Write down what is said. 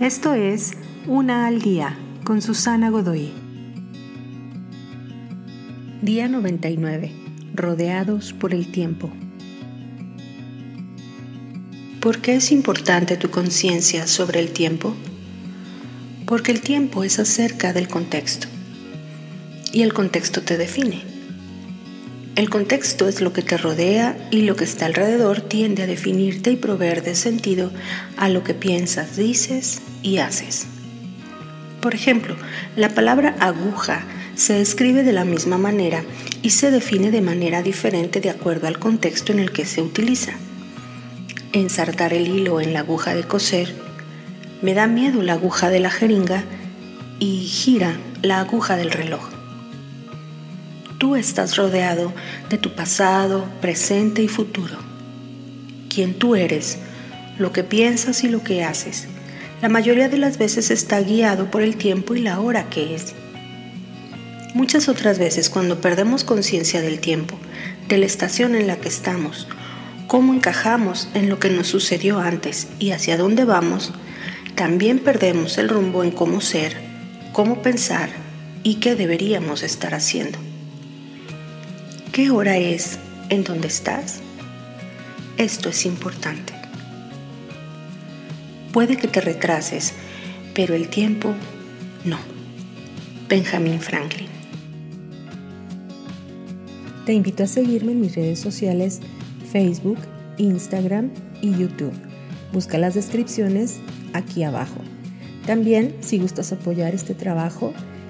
Esto es Una al Día con Susana Godoy. Día 99. Rodeados por el tiempo. ¿Por qué es importante tu conciencia sobre el tiempo? Porque el tiempo es acerca del contexto y el contexto te define. El contexto es lo que te rodea y lo que está alrededor tiende a definirte y proveer de sentido a lo que piensas, dices y haces. Por ejemplo, la palabra aguja se escribe de la misma manera y se define de manera diferente de acuerdo al contexto en el que se utiliza. Ensartar el hilo en la aguja de coser, me da miedo la aguja de la jeringa y gira la aguja del reloj. Tú estás rodeado de tu pasado, presente y futuro. Quien tú eres, lo que piensas y lo que haces, la mayoría de las veces está guiado por el tiempo y la hora que es. Muchas otras veces cuando perdemos conciencia del tiempo, de la estación en la que estamos, cómo encajamos en lo que nos sucedió antes y hacia dónde vamos, también perdemos el rumbo en cómo ser, cómo pensar y qué deberíamos estar haciendo. ¿Qué hora es en donde estás? Esto es importante. Puede que te retrases, pero el tiempo no. Benjamin Franklin. Te invito a seguirme en mis redes sociales Facebook, Instagram y YouTube. Busca las descripciones aquí abajo. También, si gustas apoyar este trabajo,